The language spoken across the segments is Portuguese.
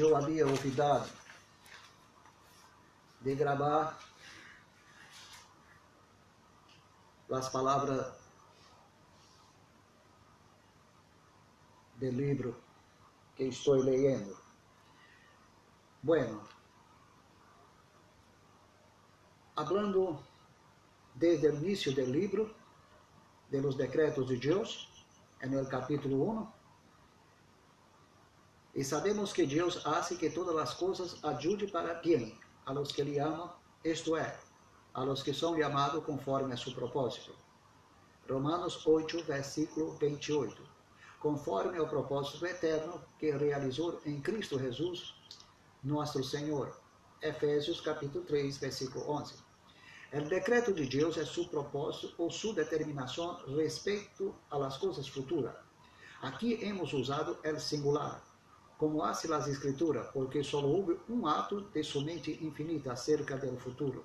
eu havia olvidado de gravar as palavras do livro que estou lendo. Bueno, hablando desde o início do livro de los decretos de Deus, el capítulo 1, e sabemos que Deus hace que todas as coisas ajude para bem a los que lhe amam, isto é, a los que são chamados conforme a seu propósito. Romanos 8, versículo 28. Conforme ao propósito eterno que realizou em Cristo Jesus, nosso Senhor. Efésios capítulo 3, versículo 11. O decreto de Deus é seu propósito ou sua determinação respeito las coisas futuras. Aqui hemos usado el singular, como hace as escrituras, porque só houve um ato de sua mente infinita acerca do futuro.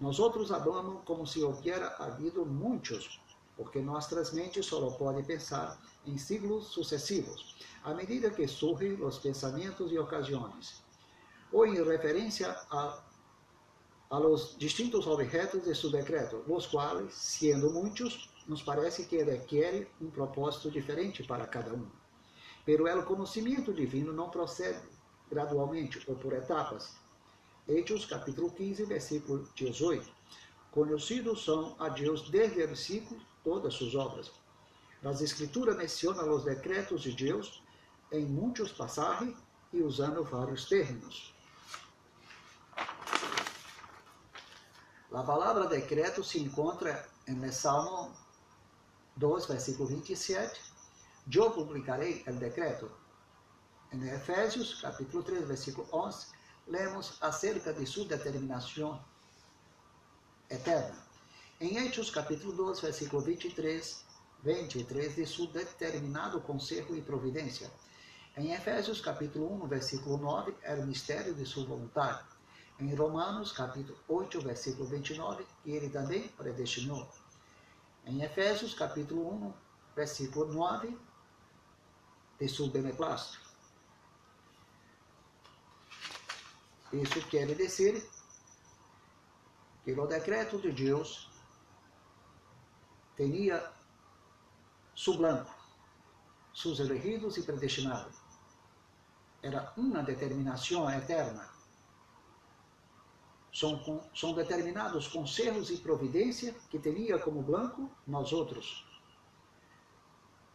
Nós outros hablamos como se houvera havido muitos, porque nossas mentes só podem pensar em siglos sucessivos, à medida que surgem os pensamentos e ocasiões, ou em referência a, a los distintos objetos de seu decreto, os quais, sendo muitos, nos parece que requer um propósito diferente para cada um. Pero o conhecimento divino não procede gradualmente ou por etapas, Hechos capítulo 15, versículo 18. Conhecidos são a Deus desde o versículo todas suas obras. As Escrituras mencionam os decretos de Deus em muitos passagens e usando vários termos. A palavra decreto se encontra em Salmo 2, versículo 27. Eu publicarei o decreto. Em Efésios, capítulo 3, versículo 11, lemos acerca de sua determinação eterna. Em Hechos capítulo 2, versículo 23, 23, de seu determinado conselho e providência. Em Efésios capítulo 1, versículo 9, era o mistério de sua vontade. Em Romanos capítulo 8, versículo 29, que ele também predestinou. Em Efésios capítulo 1, versículo 9, de seu beneplácito. Isso quer dizer que o decreto de Deus tinha su blanco, seus elegidos e predestinados. Era uma determinação eterna. São, são determinados conselhos e providência que teria como blanco nós outros.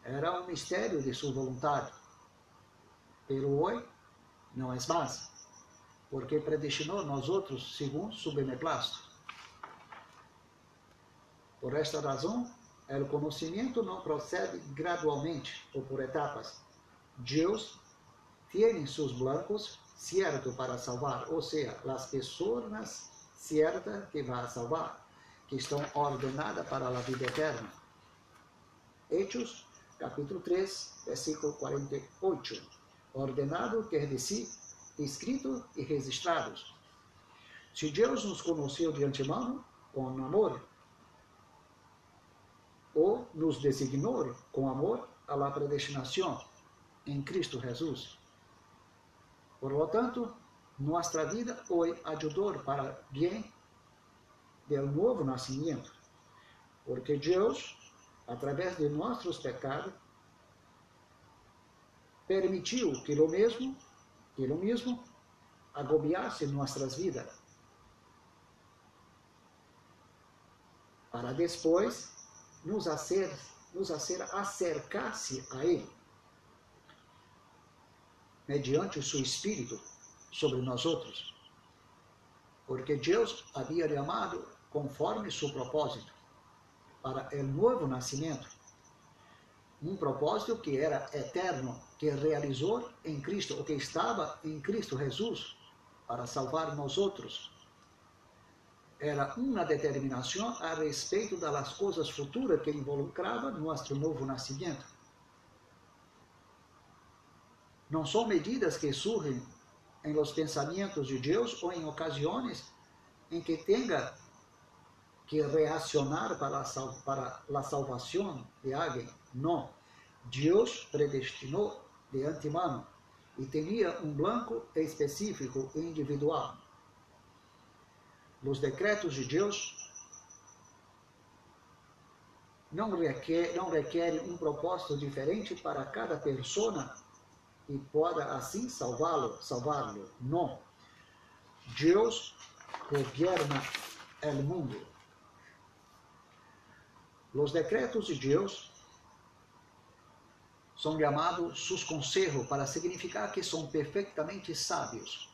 Era um mistério de sua vontade. Pero hoje não é mais porque predestinou nós outros segundo seu beneplácito. Por esta razão, o conhecimento não procede gradualmente ou por etapas. Deus tem seus blancos certo para salvar, ou seja, as pessoas certas que vai salvar, que estão ordenadas para a vida eterna. Hechos, capítulo 3, versículo 48. Ordenado quer dizer escritos e registrados. Se Deus nos conheceu de antemão com amor, ou nos designou com amor a la predestinação em Cristo Jesus. Por lo tanto, nossa vida hoje ajudou para bem do novo nascimento, porque Deus, através de nossos pecados, permitiu que o mesmo ele mesmo agobiasse nossas vidas, para depois nos hacer, nos hacer acercar-se a Ele, mediante o seu Espírito sobre nós outros, porque Deus havia chamado conforme seu propósito para o novo nascimento um propósito que era eterno, que realizou em Cristo, o que estava em Cristo Jesus, para salvar nós outros. Era uma determinação a respeito das coisas futuras que involucrava nosso novo nascimento. Não são medidas que surgem em los pensamentos de Deus ou em ocasiões em que tenha que reaccionar para a, para a salvação de alguém. Não. Deus predestinou de antemano e tinha um blanco específico e individual. Os decretos de Deus não, requer, não requerem um propósito diferente para cada pessoa e pode assim salvá-lo, salvá-lo. Não. Deus governa o mundo. Os decretos de Deus são chamados sus conselhos para significar que são perfeitamente sábios.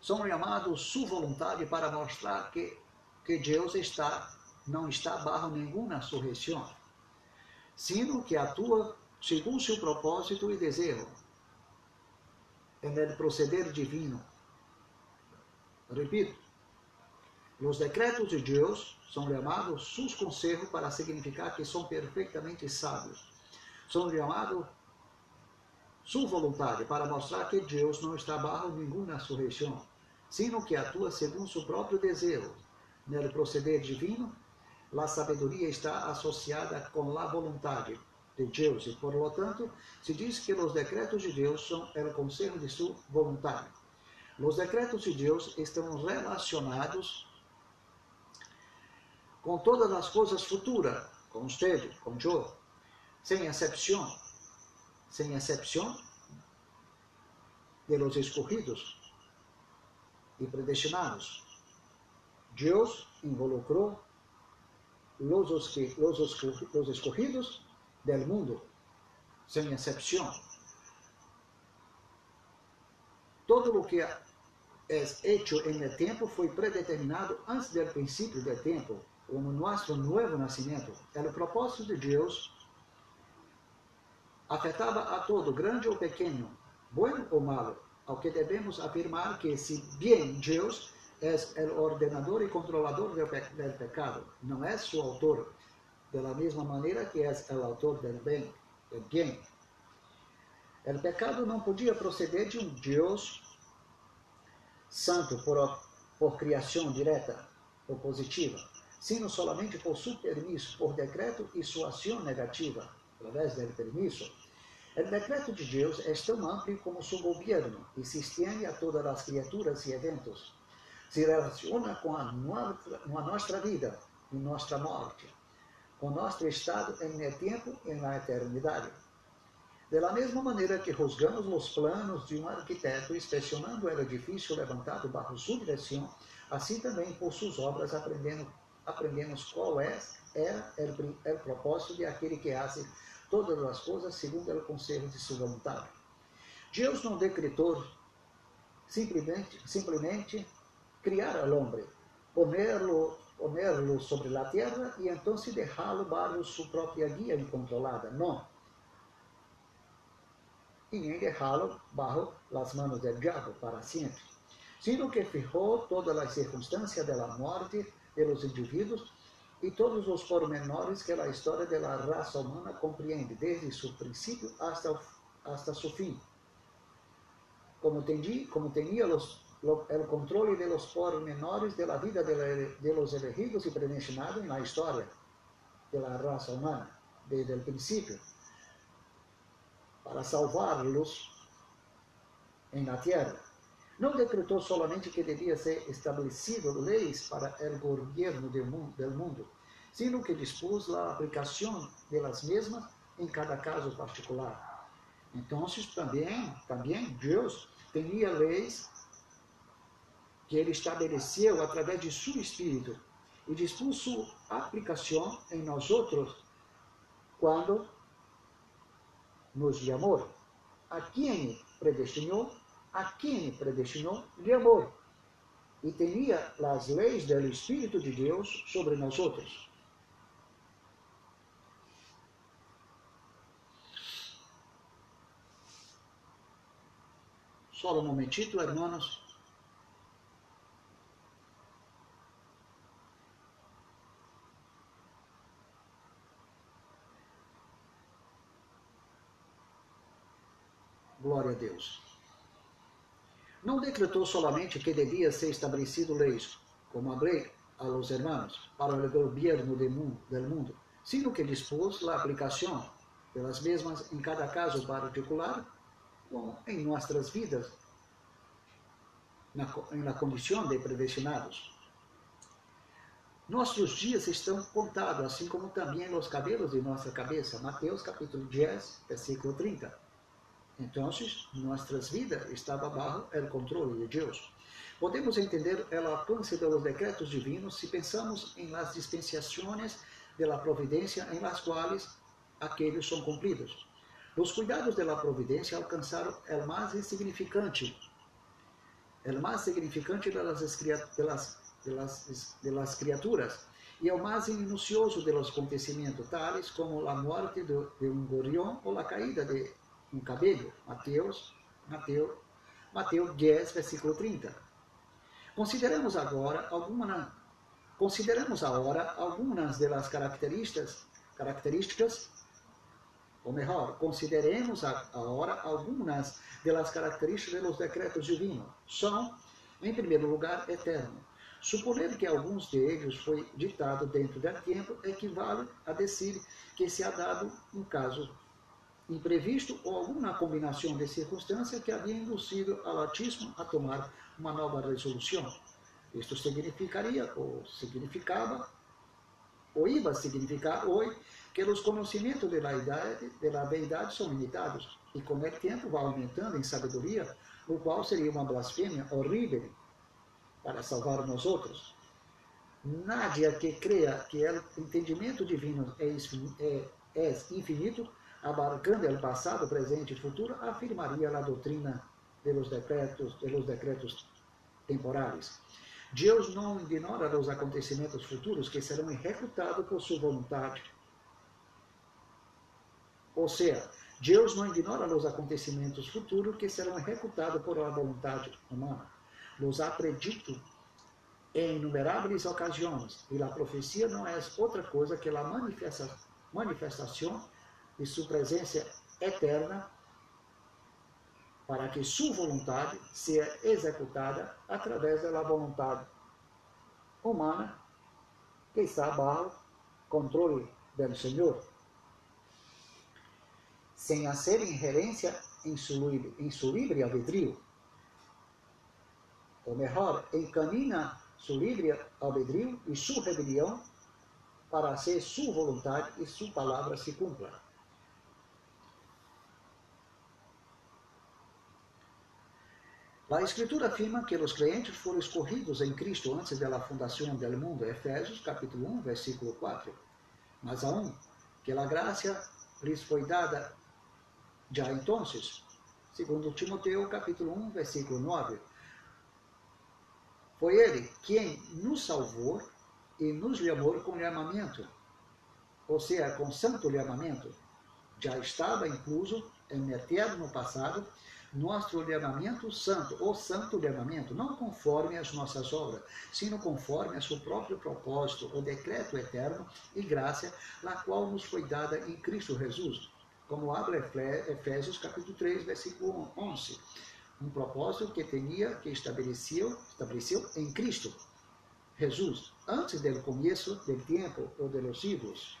São chamados sua vontade para mostrar que, que Deus está não está barro nenhuma surreição, sino que atua segundo seu propósito e desejo, el proceder divino. Repito, os decretos de Deus são chamados sus conselhos para significar que são perfeitamente sábios. São chamados sua vontade para mostrar que Deus não está barro nenhuma surreição, sino que atua segundo seu próprio desejo, no proceder divino a sabedoria está associada com a vontade de Deus e, por lo tanto, se diz que os decretos de Deus são o conselho de sua vontade. Os decretos de Deus estão relacionados com todas as coisas futuras, com você, com eu, sem exceção, sem exceção de los escorridos e predestinados. Deus involucrou los, los escogidos del mundo, sem exceção. Todo o que é hecho en el tempo foi predeterminado antes do princípio do tempo, como nosso novo nascimento. O propósito de Deus afetava a todo, grande ou pequeno, bueno ou malo, ao que devemos afirmar que, se bem Deus es el ordenador y controlador del, pe del pecado, no es su autor, de la misma manera que es el autor del bien. Del bien. El pecado não podia proceder de um Deus santo por, por criação direta ou positiva, sino solamente por seu permisso, por decreto e sua ação negativa, através do permisso. O decreto de Deus é tão amplo como seu governo e se estende a todas as criaturas e eventos se relaciona com a, com a vida e nossa morte, com nosso estado em tempo e na eternidade. Da mesma maneira que juzgamos os planos de um arquiteto, inspecionando o edifício levantado bajo sua direção, assim também por suas obras aprendendo, aprendemos qual é, é o, propósito de aquele que hace todas as coisas segundo o conselho de sua vontade. Deus não decretou simplesmente, simplesmente criar al hombre, ponerlo, ponerlo sobre la tierra y entonces dejarlo bajo su propia guía incontrolada. No. Y ni dejarlo bajo las manos del diablo para siempre, sino que fijó todas las circunstancias de la muerte de los individuos y todos os pormenores que a história da raça humana compreende, desde seu princípio hasta, hasta seu fim. Como, tendi, como tinha os el controle de los pormenores de la vida los elegidos y predestinados historia de la raza humana, desde el principio, para salvarlos en la tierra. Não decretou solamente que devia ser estabelecido leis para o governo del mundo, sino que dispôs a aplicação delas mesmas em cada caso particular. Então, também, também Deus tinha leis que ele estabeleceu através de seu Espírito e dispôs sua aplicação em nós outros quando nos chamou. A quem predestinou, a quem predestinou, de amor. E tinha as leis do Espírito de Deus sobre nós outros. Só um momentito, hermanos. Glória a Deus. Não decretou solamente que devia ser estabelecido leis, como hablé a los hermanos, para o governo del mundo, sino que dispôs a aplicação pelas mesmas em cada caso particular como em nossas vidas, na, na condição de predestinados. Nossos dias estão contados, assim como também os cabelos de nossa cabeça. Mateus capítulo 10, versículo 30. Então, nossas vidas estavam bajo o controle de Deus. Podemos entender o alcance dos decretos divinos se pensamos em las dispensações de la providência em las quais aqueles são cumpridos. Os cuidados de la providência alcançaram o mais insignificante, o mais significante de las, de las de las, de las criaturas e o mais minucioso de los acontecimentos, tales como a morte de, de um gorrião ou a caída de um cabelo. Mateus, Mateus, Mateus 10, versículo 30. Consideramos agora alguma, consideramos agora algumas das características, características ou melhor, consideremos agora algumas das características dos decretos divinos. São, em primeiro lugar, eterno Suponer que alguns deles foi ditado dentro do tempo equivale a dizer que se ha dado um caso imprevisto ou alguma combinação de circunstâncias que havia induzido ao Altíssimo a tomar uma nova resolução. Isto significaria, ou significava, ou iba significar hoje, que os conhecimentos da idade, da verdade são limitados e com o tempo vai aumentando em sabedoria, o qual seria uma blasfêmia horrível para salvar nós outros. Nádia que creia que o entendimento divino é, é, é infinito, abarcando o passado, presente e futuro, afirmaria a doutrina dos decretos, dos decretos temporais. Deus não ignora os acontecimentos futuros que serão executados por sua vontade. Ou seja, Deus não ignora os acontecimentos futuros que serão executados por a vontade humana los ha predito em inumeráveis ocasiões, e a profecia não é outra coisa que a manifesta, manifestação de sua presença eterna para que sua vontade seja executada através da vontade humana que está abaixo controle do Senhor, sem hacer ingerência em seu, em livre albedrío ou melhor, encamina seu livre albedrío e sua rebelião para ser sua vontade e sua palavra se cumpra. A Escritura afirma que os crentes foram escolhidos em Cristo antes da fundação do mundo, Efésios capítulo 1, versículo 4. Mas aún, que a graça lhes foi dada já então, segundo Timoteu capítulo 1, versículo 9, foi ele quem nos salvou e nos chamou com chamamento, ou seja, com santo chamamento. Já estava incluso em eterno passado nosso chamamento santo, ou santo chamamento, não conforme as nossas obras, sino conforme a seu próprio propósito, o decreto eterno e graça, a qual nos foi dada em Cristo Jesus, como abre Efésios capítulo 3, versículo 11 um propósito que tinha, que estabeleceu, estabeleceu em Cristo, Jesus, antes do começo do tempo ou dos siglos.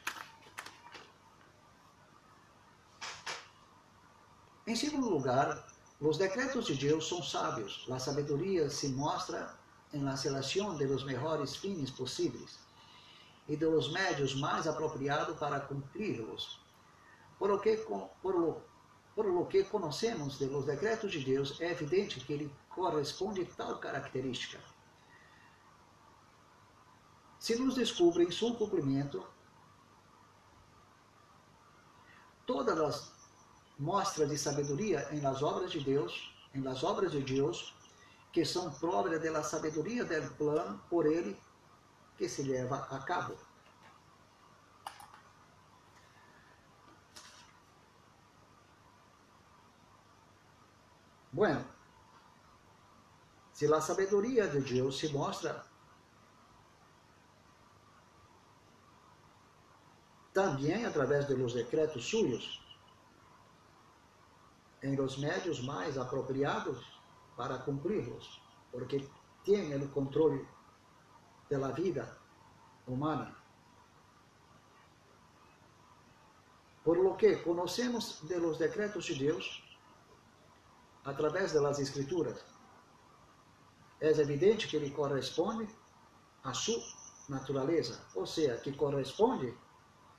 Em segundo lugar, os decretos de Deus são sábios. A sabedoria se mostra em la seleção de los melhores fins possíveis e de los médios mais apropriados para cumpri-los. Por o que, por lo por lo que conhecemos de los decretos de Deus, é evidente que ele corresponde a tal característica. Se nos descobrem seu cumprimento, todas as mostras de sabedoria em las obras de Deus, em las obras de Deus, que são próprias da sabedoria do plano por ele que se leva a cabo. Bueno, se a sabedoria de Deus se mostra também através de los decretos suyos, em los médios mais apropriados para cumpri-los, porque tem o controle da vida humana. Por lo que conhecemos de los decretos de Deus, através das escrituras. É evidente que ele corresponde à sua natureza, ou seja, que corresponde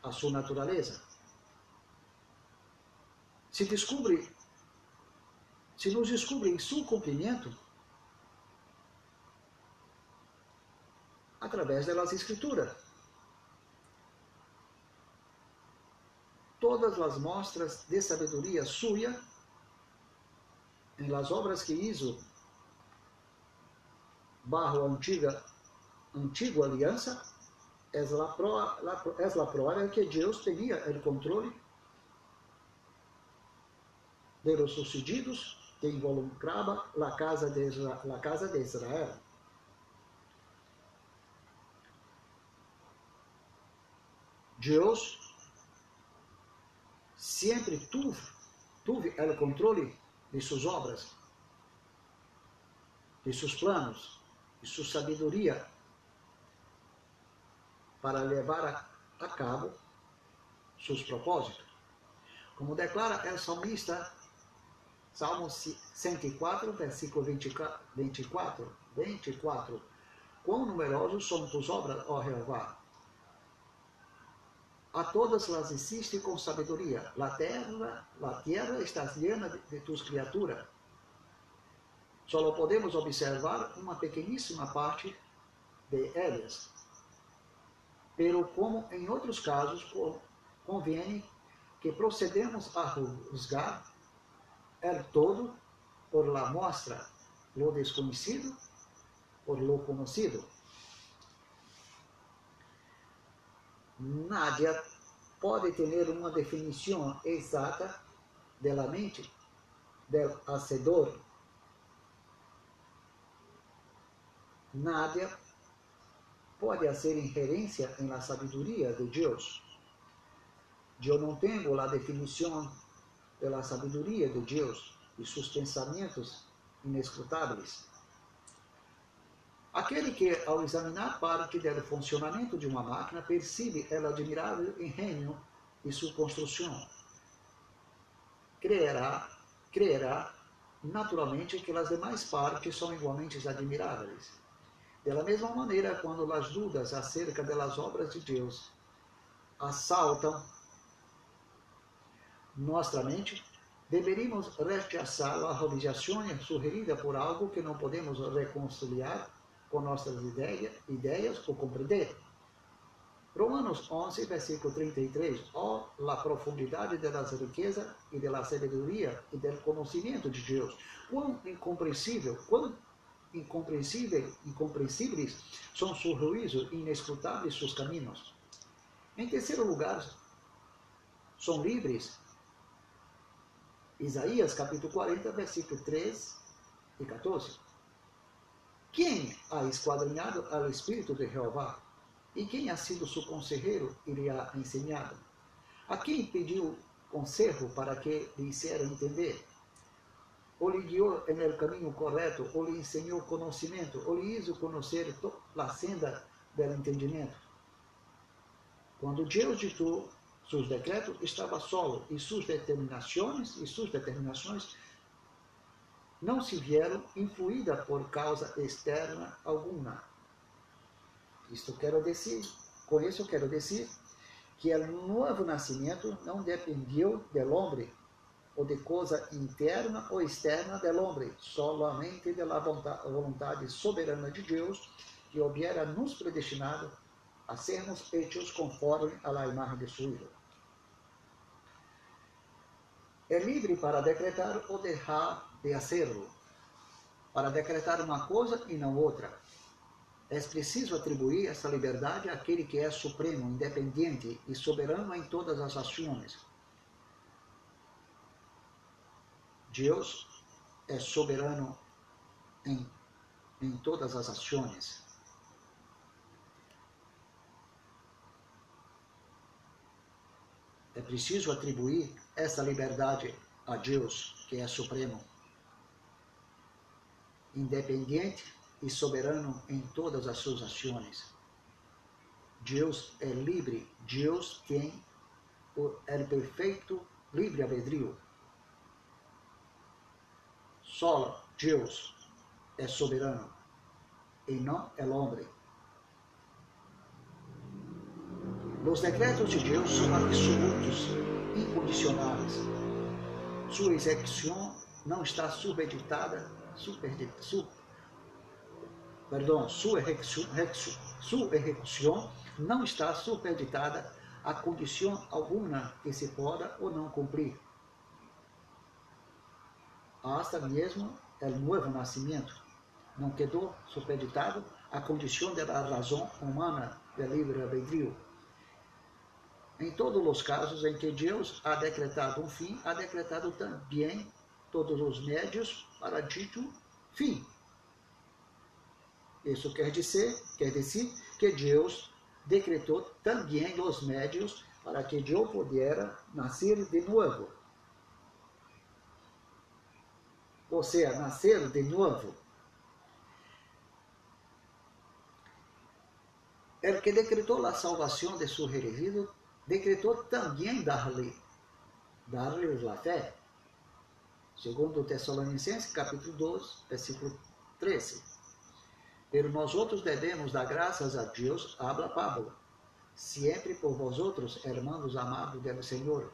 à sua natureza. Se descobre, se nos descobre em seu cumprimento, através das escrituras. Todas as mostras de sabedoria sua em las obras que hizo a antiga, antigua aliança é la, pro, la, es que Deus tinha o controle de los sucedidos que involucrava a casa de, la casa de Israel. Deus sempre tuve, tuve o controle de suas obras, de seus planos, de sua sabedoria para levar a, a cabo seus propósitos. Como declara o salmista, Salmo 104, versículo 24, 24. Quão numerosos são tus obras, ó Jeová, a todas las hiciste com sabedoria. La terra, la tierra está llena de, de tus criaturas. Só podemos observar uma pequeníssima parte de elas. Pero como em outros casos convém que procedemos a juzgar el todo por la mostra, lo desconhecido por lo conocido. Nádia pode ter uma definição exata da mente del hacedor. Nádia pode fazer inferência la sabedoria de Deus. Eu não tenho a definição da sabedoria de Deus e seus pensamentos inescrutáveis. Aquele que, ao examinar parte do funcionamento de uma máquina, percebe o admirável engenho e sua construção. Creerá, creerá naturalmente que as demais partes são igualmente admiráveis. Da mesma maneira, quando as dúvidas acerca das obras de Deus assaltam nossa mente, deveríamos rechazar a objeção sugerida por algo que não podemos reconciliar com nossas ideias, ideias ou compreender. Romanos 11, versículo 33. Ó oh, a profundidade das riquezas e da sabedoria e do conhecimento de Deus. Quão incompreensível, quão incompreensível, incompreensíveis são seus juízos e inescrutáveis seus caminhos. Em terceiro lugar, são livres. Isaías capítulo 40, versículo 3 e 14. Quem ha esquadrinhado ao Espírito de Jeová? E quem ha sido seu conselheiro lhe ha ensinado? A quem pediu conselho para que lhe hiciera entender? Ou lhe guiou no caminho correto, ou lhe ensinou conhecimento, ou lhe hizo conhecer a senda do entendimento? Quando Deus ditou seus decretos, estava solo, e suas determinações, e suas determinações não se vieram influída por causa externa alguma. Isto quero dizer, com isso quero dizer que o novo nascimento não dependiu do homem ou de coisa interna ou externa do homem, solamente da vontade soberana de Deus que houvera nos predestinado a sermos hechos conforme a imagem de Hijo. É livre para decretar ou deixar de hacerlo, para decretar uma coisa e não outra. É preciso atribuir essa liberdade àquele que é supremo, independente e soberano em todas as ações. Deus é soberano em, em todas as ações. É preciso atribuir essa liberdade a Deus, que é supremo independente e soberano em todas as suas ações. Deus é livre, Deus tem o é perfeito livre-albedrio. solo Deus é soberano e não o homem. Os decretos de Deus são absolutos, incondicionais. Sua execução não está subeditada, super, sub, perdão, sua execução, sua execução não está supeditada a condição alguma que se possa ou não cumprir. Hasta mesmo o novo nascimento não quedou supeditado à condição da razão humana do livre-arbítrio. Em todos os casos em que Deus ha decretado um fim, ha decretado também todos os médios para dito fim. Isso quer dizer, quer dizer que Deus decretou também os médios para que eu pudesse nascer de novo. Ou seja, nascer de novo. El que decretou a salvação de seu redimido, decretou também dar-lhe dar-lhe a fé. Segundo Tessalonicenses, capítulo 2, versículo 13. Pero nós outros devemos dar graças a Deus, habla Pablo, sempre por vós outros, hermanos amados do Senhor,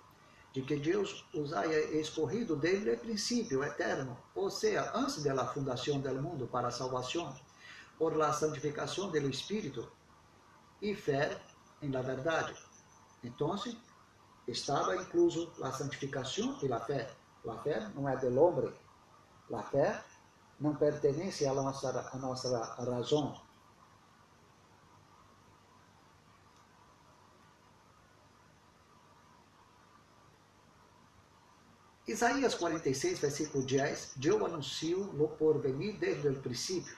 de que Deus os haya escorrido desde o princípio eterno, ou seja, antes da fundação do mundo para a salvação, por la santificação do Espírito e fé em la verdade. Então, estava incluso a santificação e a fé. A fé não é do homem, a fé não pertence à nossa, à nossa razão. Isaías 46, versículo 10, eu anuncio o porvenir desde o princípio,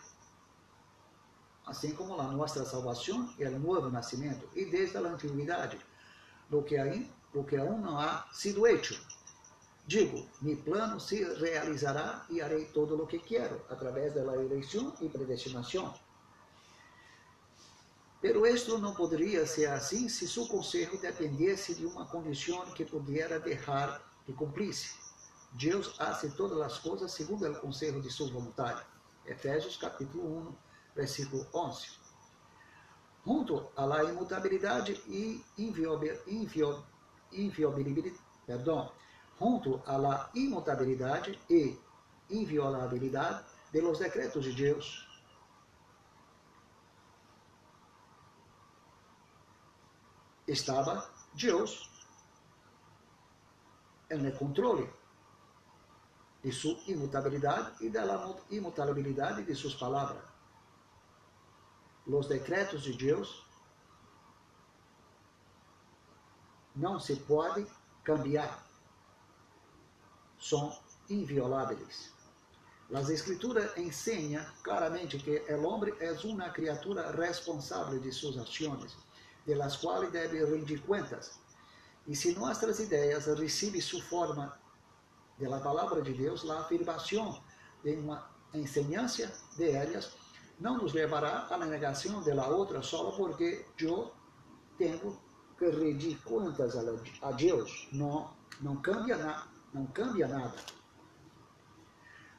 assim como a nossa salvação e o novo nascimento, e desde a antiguidade, lo que, aí, lo que aún não ha sido hecho, Digo, mi plano se realizará e harei todo o que quero, através da eleição e predestinação. Pero esto não poderia ser assim se seu conselho dependesse de uma condição que pudesse deixar de cumprir-se. Deus hace todas as coisas segundo o conselho de sua vontade. Efésios capítulo 1, versículo 11. Junto à imutabilidade e inviolabilidade, perdão, junto a la inmutabilidade e inviolabilidade de los decretos de Deus. Estava Deus no controle de sua imutabilidade e da imutabilidade de suas palavras. Os decretos de Deus não se pode cambiar são invioláveis. As escrituras ensinam claramente que o homem é uma criatura responsável de suas ações, de las quais deve rendir contas. E se nossas ideias recebem sua forma de la palavra de Deus, a afirmação de uma enseñança de elas não nos levará à negação de la outra só porque eu tenho que rendir contas a Deus. Não, não cambia nada não cambia nada.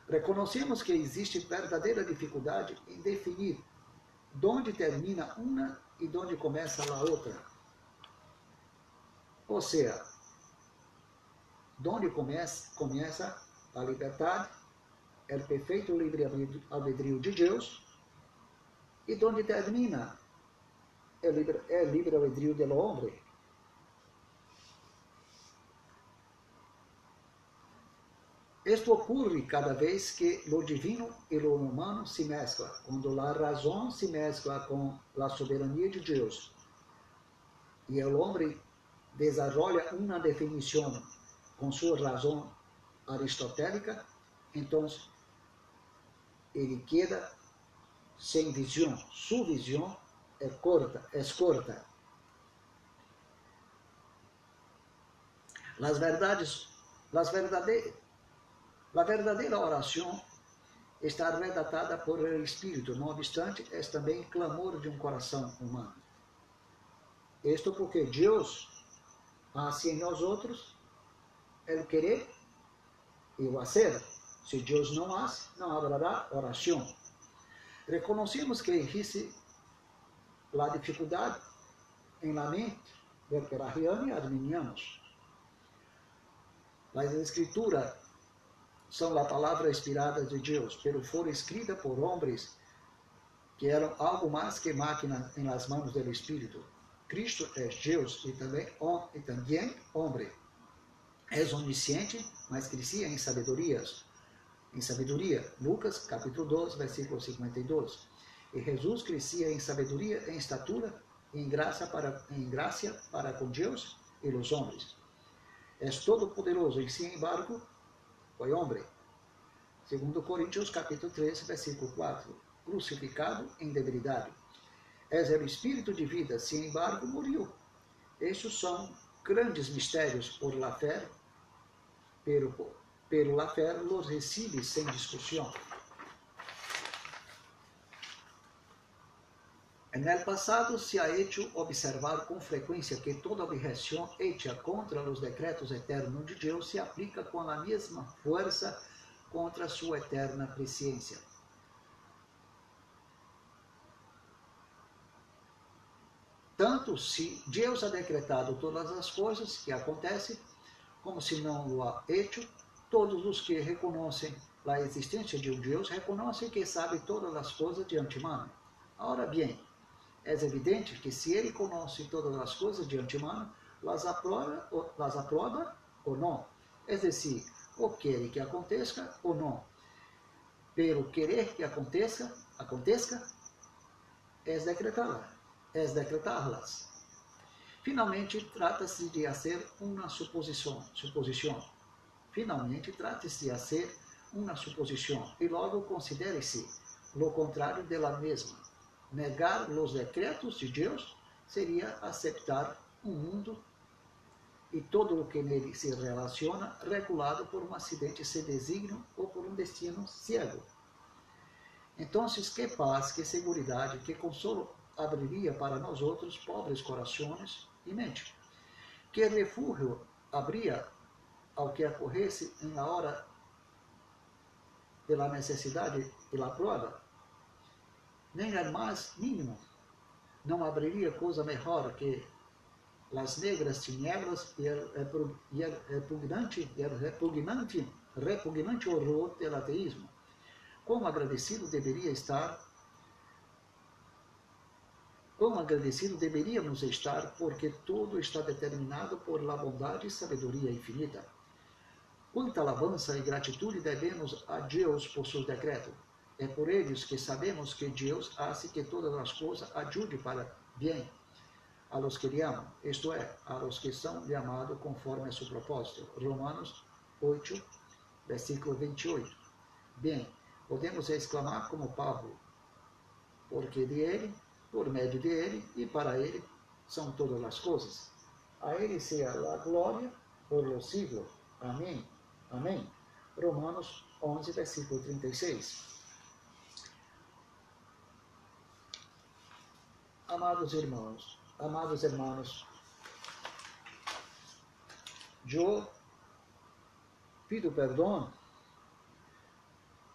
Reconhecemos que existe verdadeira dificuldade em definir onde termina uma e onde começa a outra. Ou seja, onde começa, começa a liberdade, é o perfeito livre-albedrio de Deus, e onde termina é o livre-albedrio do homem. Esto ocurre cada vez que lo divino e lo humano se mezcla, quando a razão se mezcla com a soberania de Deus. E o homem desenvolve uma definição com sua razão aristotélica, então ele queda sem visão. Sua visão é corta, é corta. As verdades, as verdadeiras a verdadeira oração está redatada por Espírito, não obstante, é também clamor de um coração humano. Isto porque Deus hace em nós outros el querer e o hacer. Se Deus não hace, não haverá oração. Reconhecemos que existe a dificuldade em la mente del pelagiano e arminianos. As escrituras são a palavra inspirada de Deus, pero foram escritas por homens que eram algo mais que máquinas em las mãos do Espírito. Cristo é Deus e também, e também homem. É onisciente, mas crescia em sabedorias. Em sabedoria, Lucas capítulo 12, versículo 52. E Jesus crescia em sabedoria, em estatura, em graça para, em graça para com Deus e os homens. É todo poderoso e, sin embargo, foi homem. Segundo Coríntios capítulo 13, versículo 4. Crucificado em debilidade és o espírito de vida, sin embargo, murió. Estes são grandes mistérios por la fé, pero, pero la fé los recibe sem discussão. En el passado se ha hecho observar com frequência que toda objeção hecha contra os decretos eternos de Deus se aplica com a mesma força contra sua eterna presciência. Tanto se Deus ha decretado todas as coisas que acontecem, como se não o ha hecho, todos os que reconhecem a existência de um Deus reconhecem que sabe todas as coisas de antemano. Ora bem, é evidente que se ele conhece todas as coisas de antemano, las aprova, las aprova ou não. É decir, ou quer que aconteça ou não. Pero querer que aconteça, aconteça, é decretar es decretarlas. Finalmente, trata-se de fazer uma suposição, suposição. Finalmente, trata-se de fazer uma suposição e logo considere-se lo contrário dela mesma. Negar os decretos de Deus seria aceitar um mundo e todo o que nele se relaciona regulado por um acidente sem desígnio ou por um destino cego. Então, que paz, que segurança, que consolo abriria para nós outros pobres corações e mente. Que refúgio abria ao que ocorresse la hora pela necessidade e la prova? Nem é mais mínimo. Não abriria coisa melhor que as negras tinieblas e o repugnante, repugnante, repugnante horror do ateísmo. Como agradecido deveria estar Quão agradecido deveríamos estar, porque tudo está determinado por la bondade e sabedoria infinita. Quanta alabança e gratitude devemos a Deus por seu decreto. É por eles que sabemos que Deus hace que todas as coisas ajude para bem a los que lhe amam, isto é, a los que são chamados conforme a seu propósito. Romanos 8, versículo 28. Bem, podemos exclamar como Pablo, porque de ele por meio dele e para ele são todas as coisas. A ele seja a glória por los siglos. Amém. Amém. Romanos 11, versículo 36. Amados irmãos, amados irmãos, eu pido perdão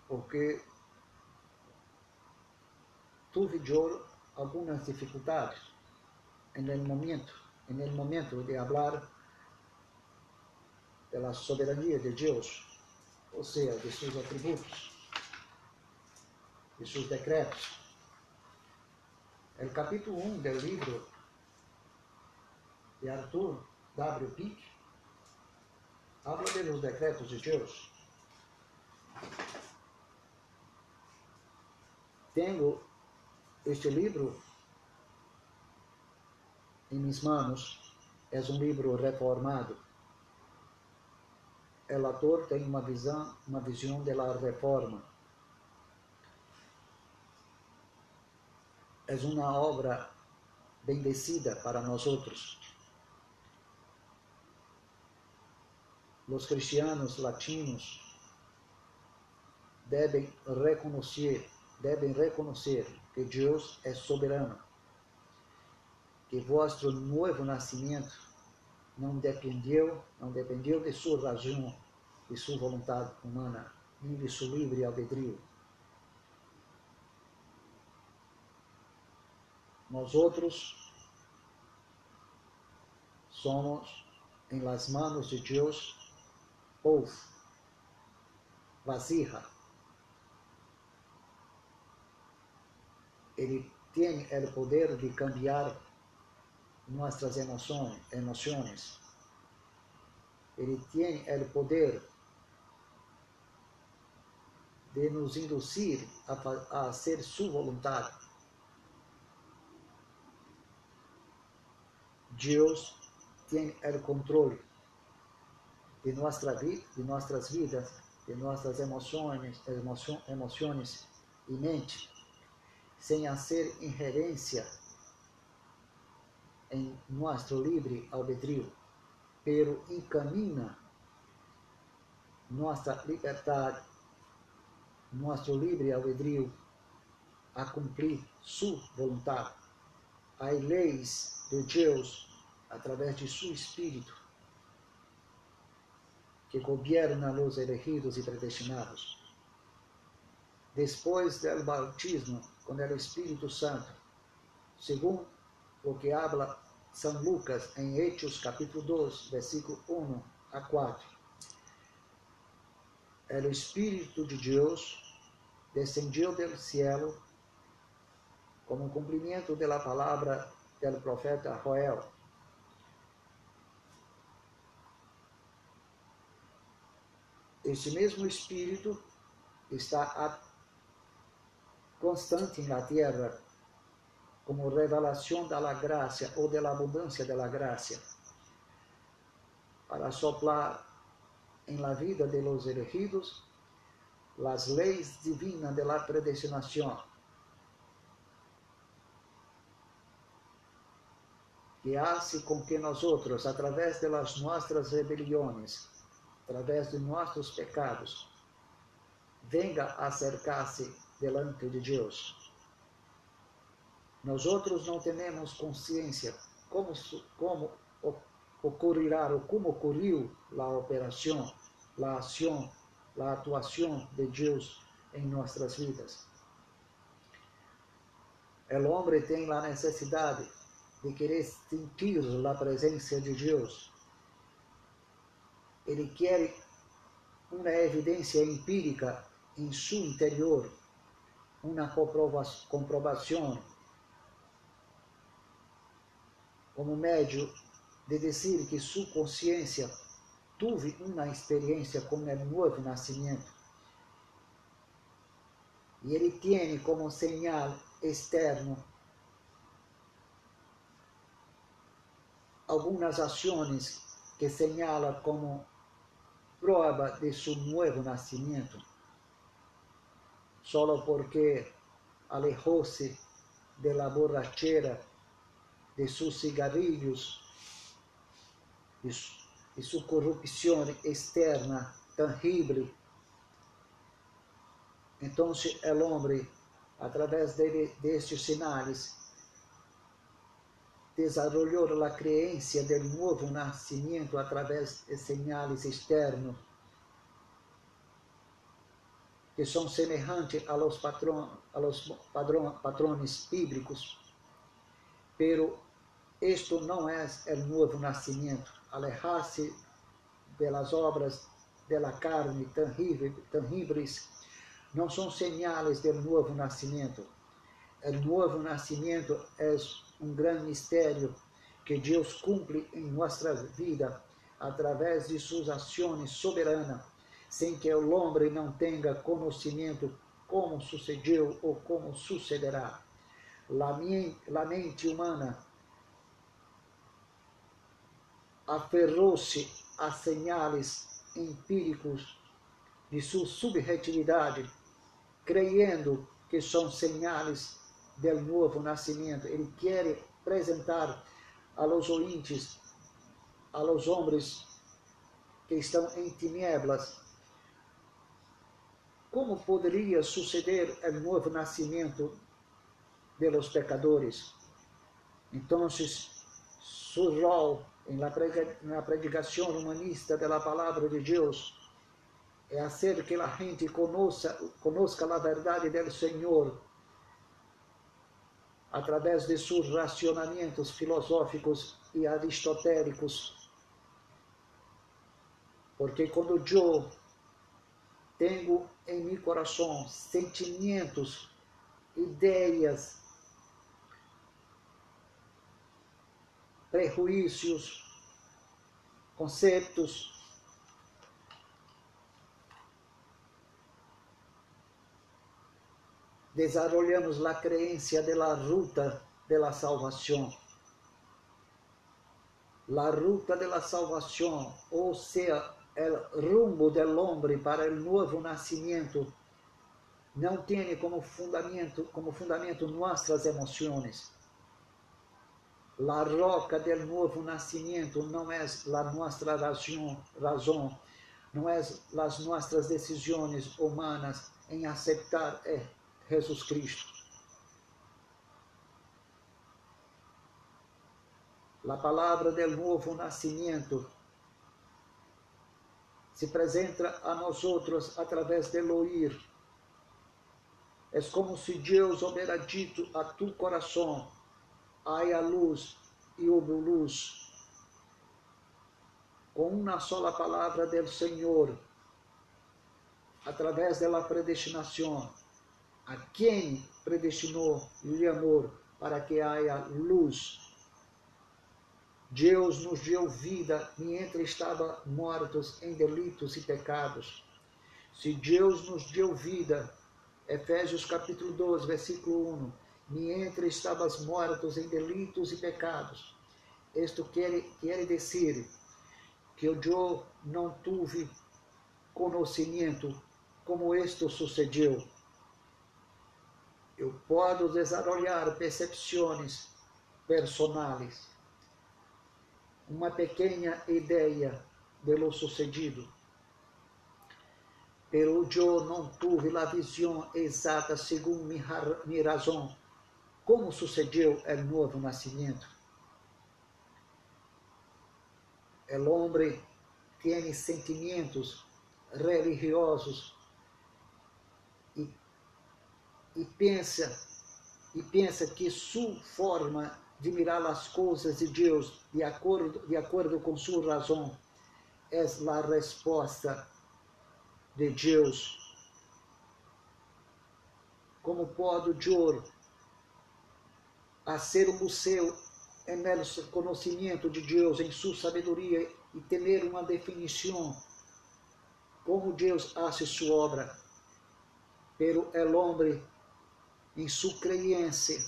porque tuve eu algumas dificuldades no momento, no momento de falar da soberania de Deus, ou seja, de seus atributos, de seus decretos. O capítulo 1 do livro de Arthur W. Pick habla de los decretos de Deus. Tenho este livro, em minhas mãos, é um livro reformado. Autor tem uma visão, uma visão da reforma. É uma obra bendecida para nós outros. Os cristianos latinos devem reconhecer, devem reconhecer que Deus é soberano, que vosso novo nascimento não dependeu, não dependeu de sua razão, de sua vontade humana, vive su livre albedrío. Nós outros somos em las manos de Deus polvo, vasija. Ele tem o poder de cambiar nossas emoções, emoções. Ele tem o poder de nos induzir a, a ser sua vontade. Deus tem o controle de nossa vida, de nossas vidas, de nossas emoções, emoções e mente, sem fazer ingerência em nosso livre albedrío, pero encamina nossa liberdade, nosso livre albedrío a cumprir sua vontade. Há leis de Deus através de seu Espírito, que governa los elegidos e predestinados. Depois do bautismo com o Espírito Santo, segundo o que habla São Lucas em Hechos capítulo 2, versículo 1 a 4. O Espírito de Deus descendiu do cielo como cumprimento da palavra do profeta Joel Este mesmo Espírito está constante na terra como revelação da graça ou da abundância da graça para soplar em la vida de los elegidos las leis divinas de la predestinación que hace com que nós outros, através de las nossas rebeliões, através de nossos pecados, venga acercar-se delante de Deus. Nós outros não temos consciência como, como ocorrerá ou como ocorreu a operação, a ação, a atuação de Deus em nossas vidas. O homem tem a necessidade de querer sentir a presença de Deus ele quer uma evidência empírica em seu interior, uma comprovação como médio de dizer que sua consciência teve uma experiência com o novo nascimento. E ele tem como sinal externo algumas ações que señala como prueba de su nuevo nacimiento, solo porque alejóse de la borrachera, de sus cigarrillos y su, y su corrupción externa tangible. Entonces el hombre, a través de, de estos sinais, desarrollou a crença do novo nascimento através de sinais externos que são semelhantes a los, patrones bíblicos, pero isto não é o novo nascimento. Alejar-se das obras da carne terríveis não são sinais do novo nascimento. O novo nascimento é um grande mistério que Deus cumpre em nossa vida através de suas ações soberanas, sem que o homem não tenha conhecimento como sucedeu ou como sucederá. A mente humana aferrou-se a sinais empíricos de sua subjetividade, creyendo que são sinais del novo nascimento. Ele quer apresentar a los ouvintes, a los homens que estão em tinieblas, como poderia suceder o novo nascimento de los pecadores. Então, su rol em la humanista da palavra de Deus é hacer que a gente conozca a verdade do Senhor através de seus racionamentos filosóficos e aristotélicos. Porque quando eu tenho em meu coração sentimentos, ideias, prejuízos, conceitos, desarrollamos a creencia de la ruta de la salvación. La ruta de la salvación, ou seja, o rumbo del hombre para o novo nascimento, não tem como fundamento, como fundamento nossas emoções. La roca del novo nascimento não é a nossa razão, razão, não é as nossas decisões humanas em aceitar é Jesus Cristo. A palavra del novo nascimento se apresenta a nós outros através de ouvir. É como se Deus houvera dito a tu coração: ai a luz e houve luz. Com uma sola palavra do Senhor, através da predestinação, a quem predestinou e amor para que haja luz. Deus nos deu vida, mientras estava mortos em delitos e pecados. Se Deus nos deu vida, Efésios capítulo 12, versículo 1, mientras estavas mortos em delitos e pecados. Isto quer, quer dizer que eu não tive conhecimento como isto sucedeu eu posso desarrollar percepções personais, uma pequena ideia de lo sucedido, pero eu não tive a visão exata segundo minha razão, como sucedeu o novo nascimento. O homem tem sentimentos religiosos e pensa e pensa que sua forma de mirar as coisas de Deus de acordo de acordo com sua razão é a resposta de Deus. Como pode Deus a ser um museu em o conhecimento de Deus, em sua sabedoria e ter uma definição como Deus faz sua obra. Pero el hombre em sua creencia,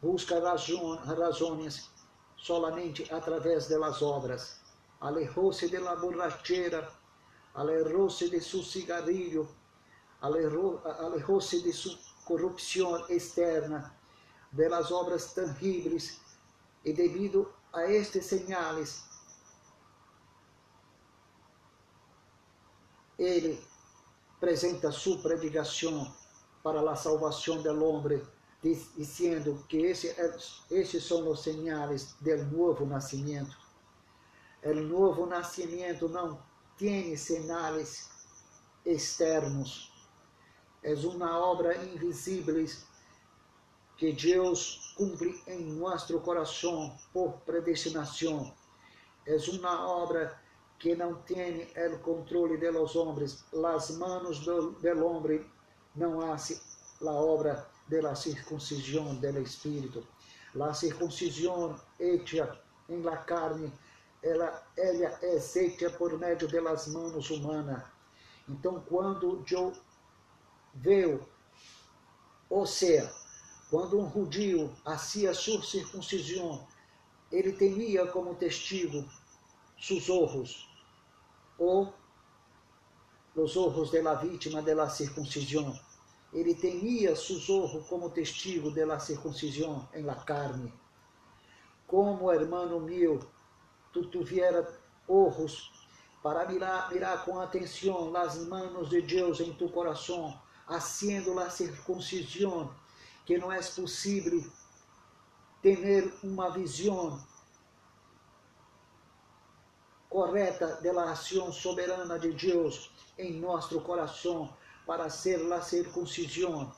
busca razões solamente através de las obras. Alejou-se de la borrachera, alejou-se de su cigarrillo, alejou-se de sua corrupção externa, de las obras tangíveis, e devido a estes señales, ele apresenta sua predicação para a salvação do homem, dizendo que esse, esses são os sinais do novo nascimento. O novo nascimento não tem sinais externos. É uma obra invisível que Deus cumpre em nosso coração por predestinação. É uma obra que não tem o controle de los homens. Las manos do, do homem não hace la obra de la circuncisión del Espíritu. La circuncisión hecha en la carne, ela, ela é feita por meio de las manos humanas. Então, quando eu veio, ou seja, quando um judio hacía sua circuncisão, ele tinha como testigo seus olhos, ou os olhos da vítima da circuncisão ele tinha Susorro como testigo de la em la carne. Como, hermano meu, tu tuviera ojos para mirar, mirar com atenção las manos de Deus em tu coração, haciendo la circuncisão, que não é possível ter uma visão correta da ação soberana de Deus em nosso coração para ser a circuncisão.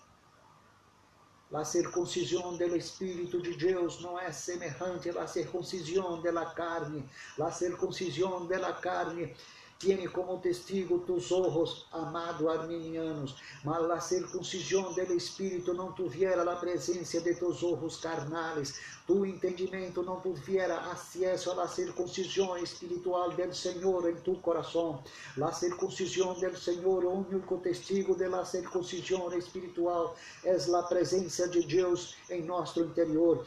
A circuncisão do Espírito de Deus não é semelhante à circuncisão da carne. A circuncisão da carne tiene como testigo tus ojos, amado arminianos, mas la circuncisión del Espíritu não tuviera la presencia de tus ojos carnales, tu entendimento não tuviera acceso a la circuncisión espiritual del Senhor en tu corazón. La circuncisión del Senhor, único testigo de la circuncisión espiritual, es la presencia de Deus em nosso interior.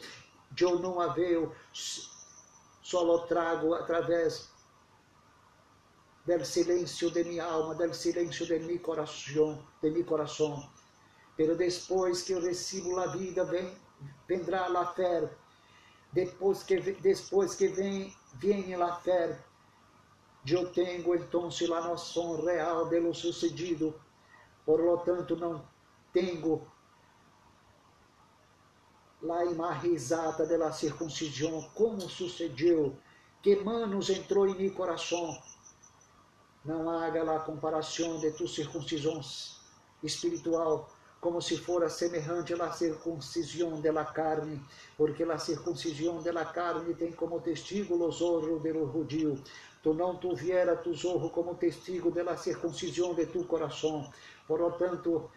Eu não a vejo, só trago através del silêncio de minha alma, del silêncio de mi coração, de mi coração. Pero depois que eu recebo a vida, vem, vendrá a fé. Depois que depois que vem, vem a fé. Eu tenho então a noção real de lo sucedido. Por lo tanto, não tenho a imagem exata da circuncisão, como sucedeu, que manos entrou em meu coração não haga la comparação de tu circuncisão espiritual como se fora semelhante à circuncisão de la carne, porque a circuncisão de la carne tem como testigo os olhos do judío. Tu não tuviera tus ojos como testigo de la circuncisão de tu coração. Por tanto,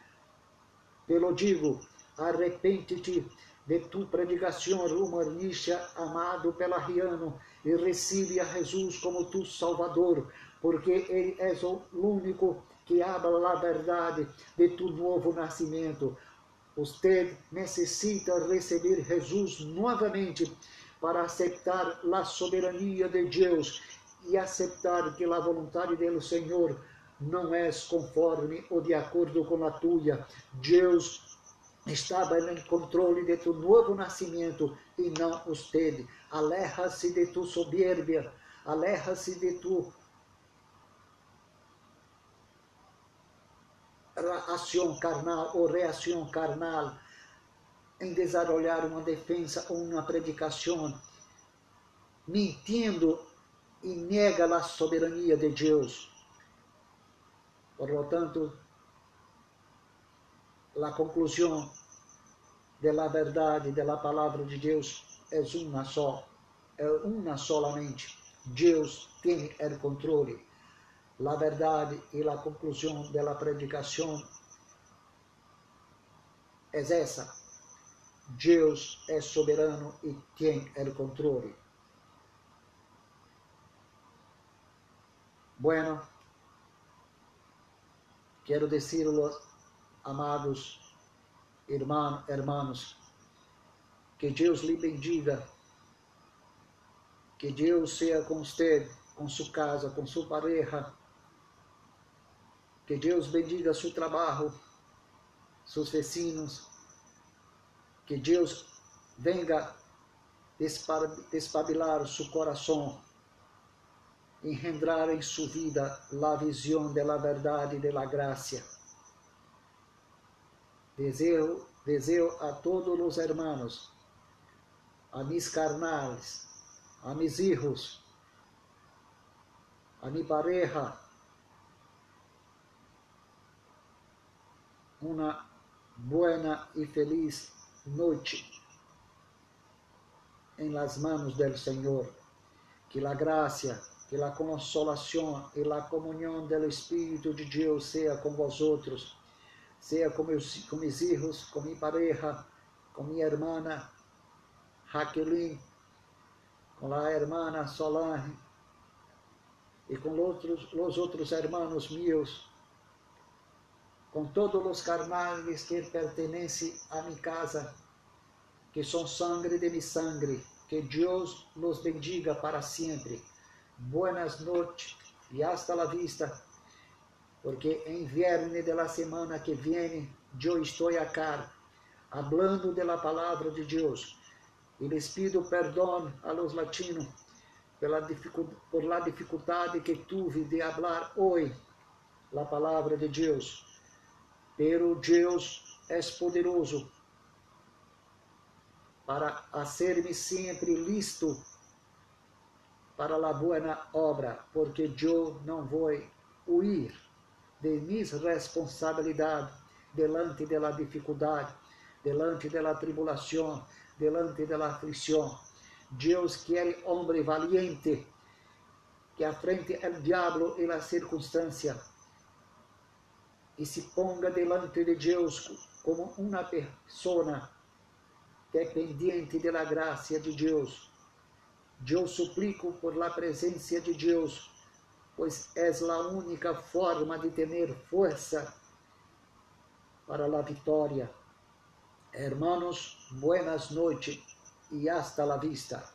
pelo digo, arrepente-te de tu predicação rumornicia, amado pela Riano, e recebe a Jesus como tu Salvador, porque Ele é o único que habla a verdade de tu novo nascimento. Você necessita receber Jesus novamente para aceitar a soberania de Deus e aceitar que a vontade do Senhor não é conforme ou de acordo com a tua. Deus estava em controle de tu novo nascimento e não você. Aleja-se de tu soberbia, aleja-se de tu ação carnal ou reação carnal em desarrollar uma defesa ou uma predicação, mentindo e nega a soberania de Deus. Por lo tanto, da verdade da palavra de Deus é uma só, é uma solamente. Deus tem o controle la verdade e la conclusão de la predicação é essa. Deus é soberano e tem o controle. Bueno, quero decirlo, amados irmãos, hermanos, que Deus lhe bendiga, que Deus seja com você, com sua casa, com sua pareja, que Deus bendiga seu trabalho, seus vecinos. Que Deus venga despabilar seu coração, engendrar em sua vida a visão da verdade e da graça. Desejo, desejo a todos os hermanos, a mis carnales, a mis hijos, a mi pareja, uma buena e feliz noite em las manos del Senhor. Que a graça, que a consolação e a comunhão do Espírito de Deus seja com vosotros, seja com meus, com meus filhos, com minha pareja, com minha irmã Jaqueline, com a irmã Solange e com outros, os outros irmãos meus com todos os carnales que pertencem a minha casa, que são sangue de mi sangre, que Deus los bendiga para sempre. Buenas noches e hasta la vista, porque em viernes de la semana que vem eu estou acá, hablando de la palavra de Deus, e les pido perdão a los latinos pela por la dificuldade que tuve de hablar hoje la palavra de Deus pero Deus é poderoso para hacer-me sempre listo para a boa obra, porque eu não vou huir de minhas responsabilidades delante da dificuldade, delante da tribulação, delante da aflição. Deus quer homem valiente que afrente o diabo e a circunstância e se ponga delante de Deus como uma pessoa dependiente da graça de Deus. Eu suplico por la presença de Deus, pois é a única forma de ter força para a vitória. Hermanos, buenas noches e hasta la vista.